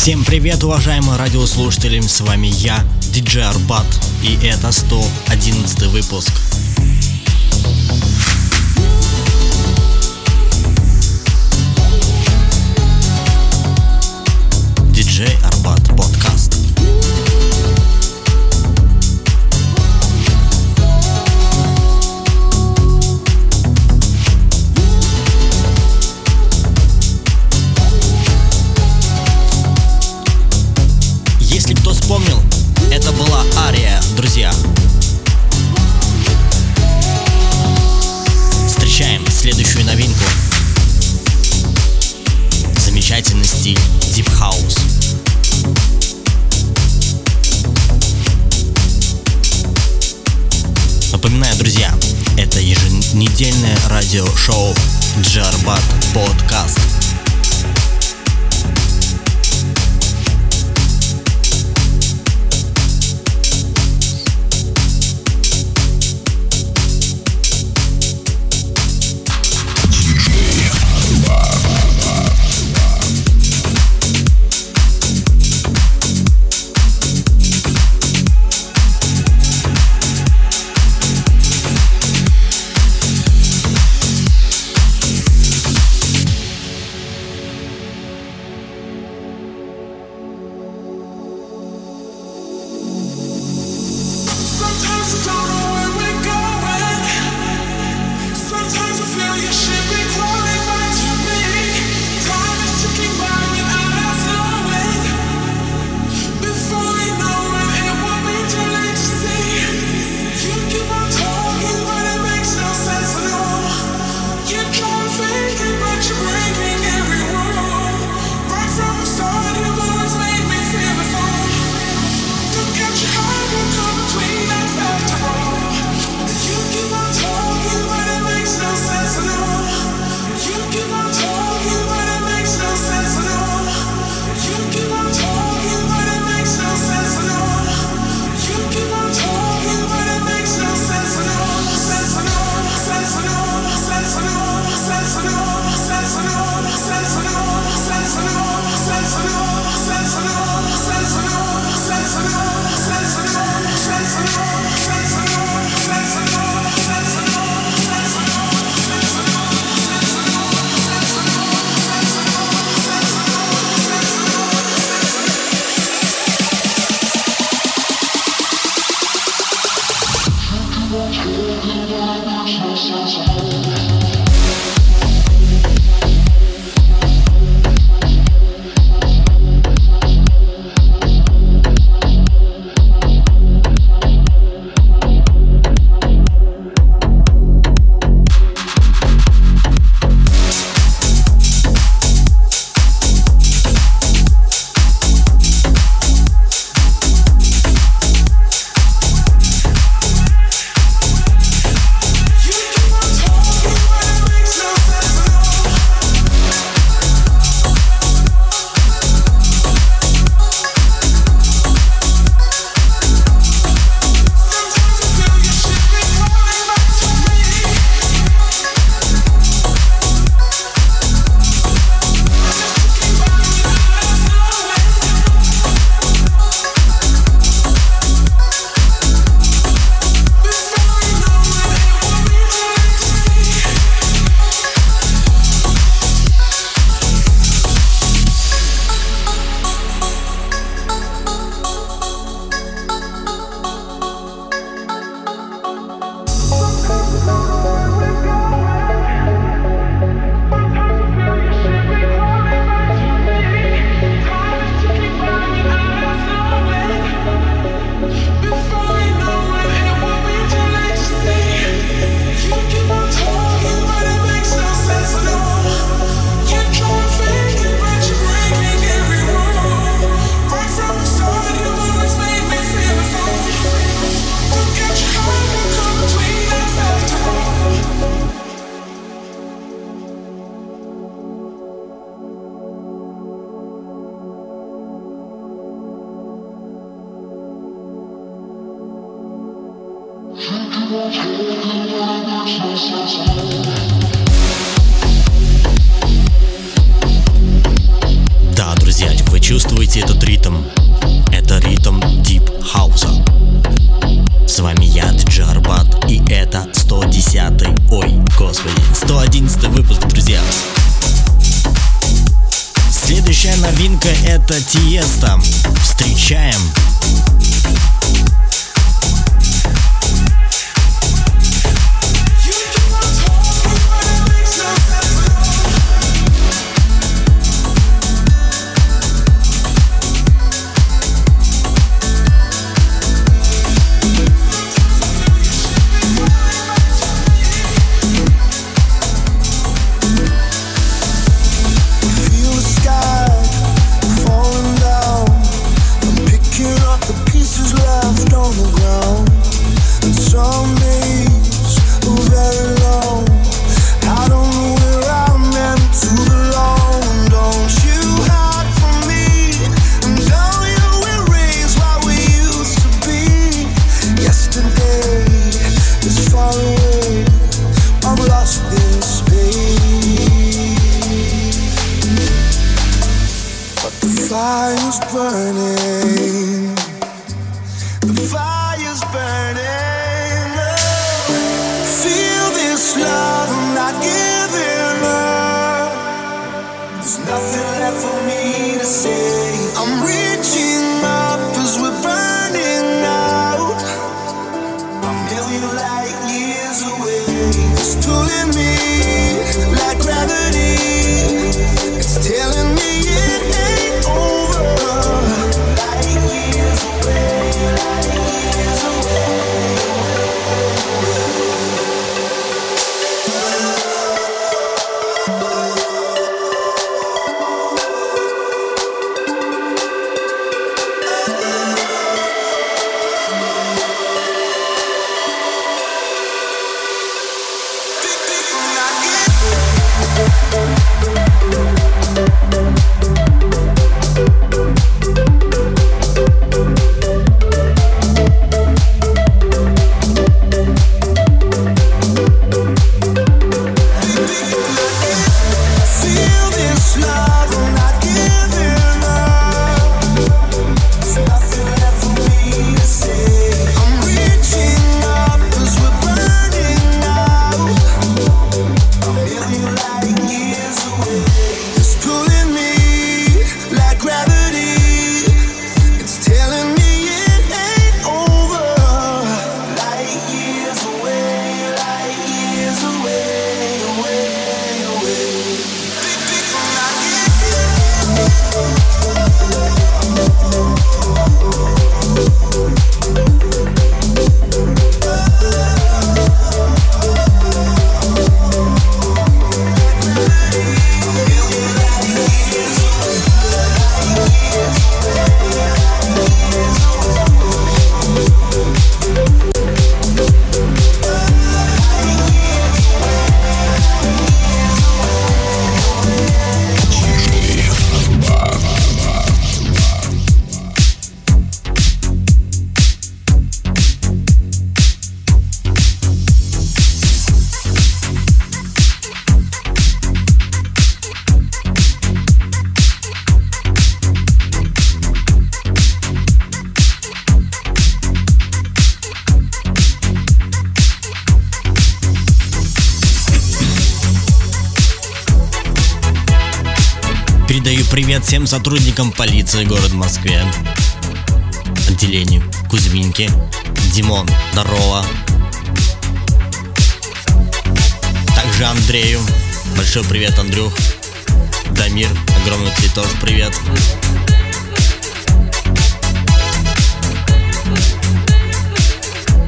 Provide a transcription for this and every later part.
Всем привет, уважаемые радиослушатели, с вами я, диджей Арбат, и это 111 выпуск. господи. 111 выпуск, друзья. Следующая новинка это Тиеста. Встречаем. Передаю привет всем сотрудникам полиции города Москве. Отделению Кузьминки. Димон, здорово. Также Андрею. Большой привет, Андрюх. Дамир, огромный тебе тоже привет.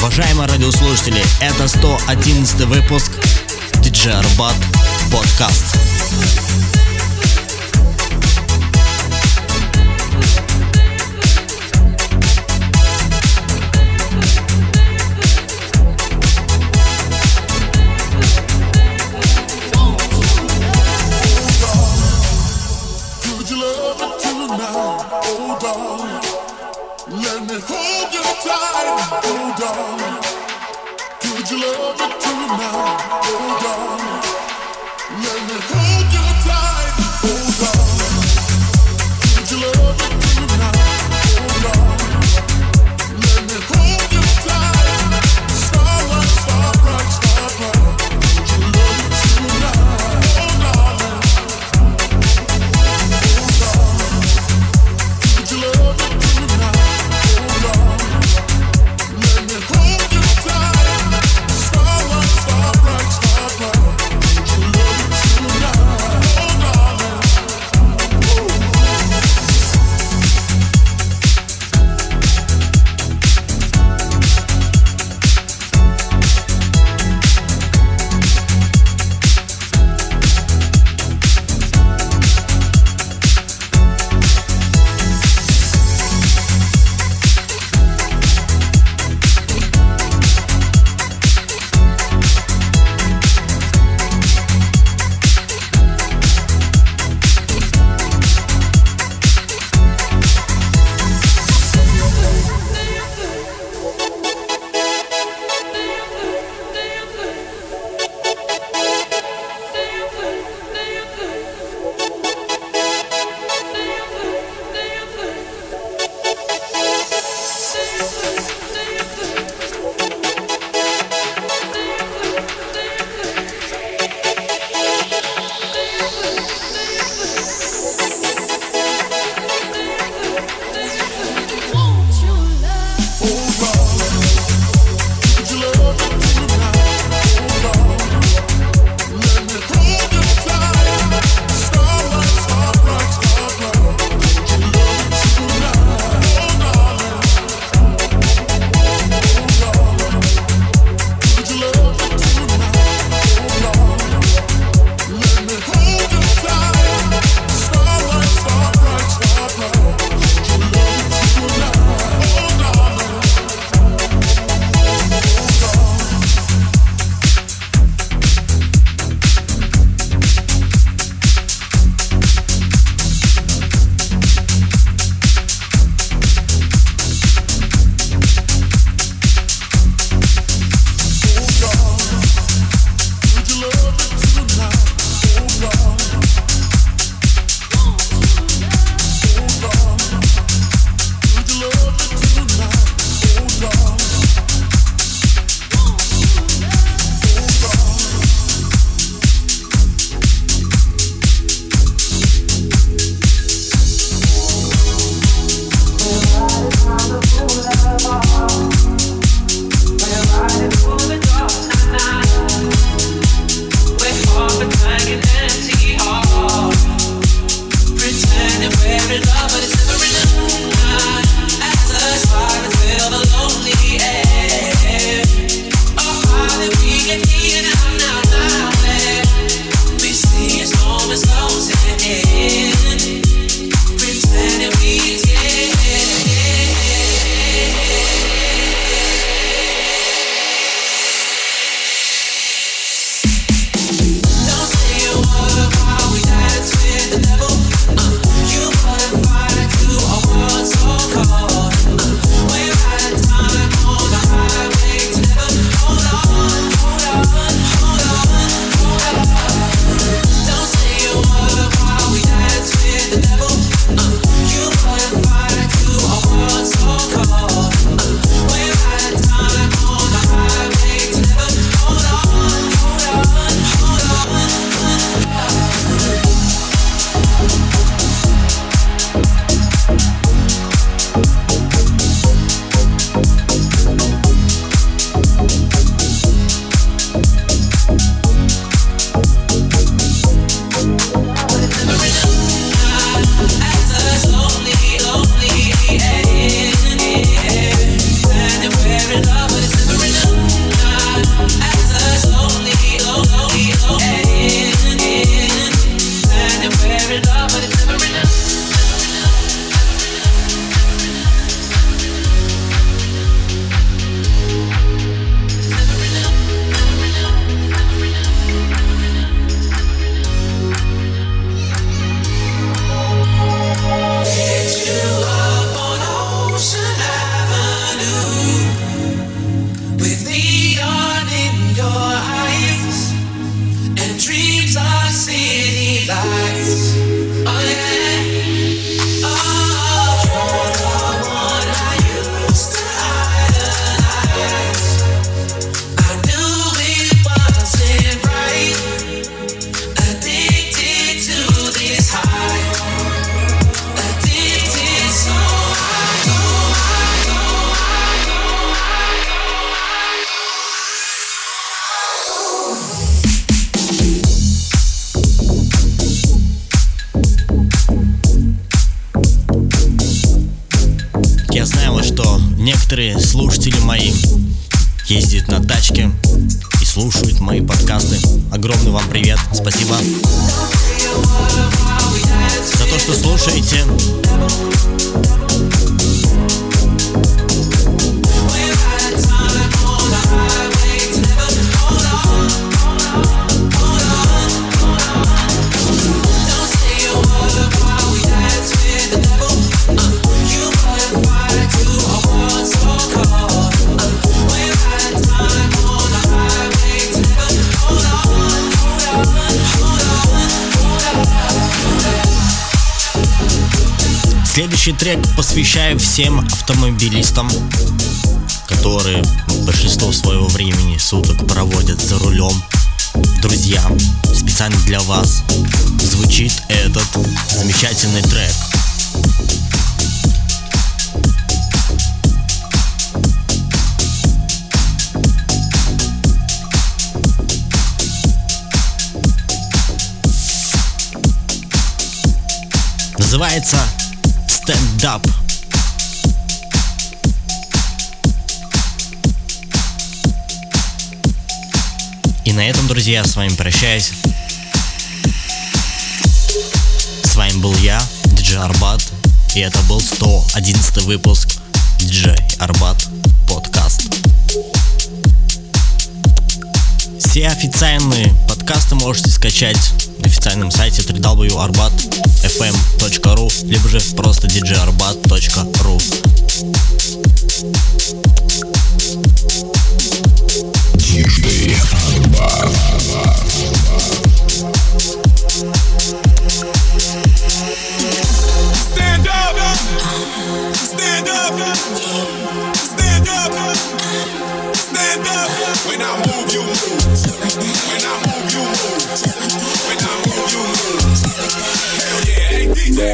Уважаемые радиослушатели, это 111 выпуск DJ Арбат подкаст. on. Let me hold you tight. Hold on. Could you love me tonight? Hold on. Let me слушатели мои ездят на тачке и слушают мои подкасты. Огромный вам привет, спасибо за то, что слушаете. Следующий трек посвящаю всем автомобилистам, которые большинство своего времени суток проводят за рулем. Друзьям, специально для вас звучит этот замечательный трек. Называется Up. И на этом, друзья, с вами прощаюсь. С вами был я, диджей Арбат, и это был 111 выпуск диджей Арбат подкаст. Все официальные подкасты можете скачать официальном сайте www.arbat.fm.ru либо же просто djarbat.ru up. Stand up. When I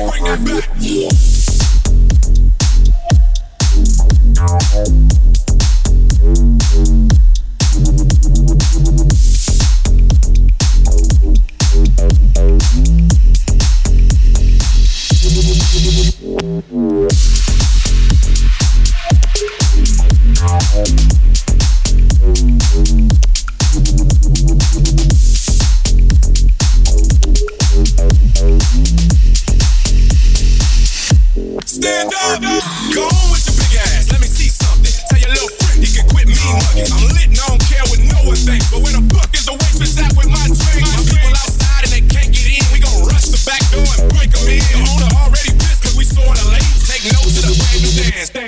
bring it back. Stand up. Go on with your big ass. Let me see something. Tell your little can quit mugging. I'm lit and I don't care what no one thinks. But when the fuck is the waitress with my drink? People outside and they can't get in. We gon' rush the back door and already we. Take notes of the dance.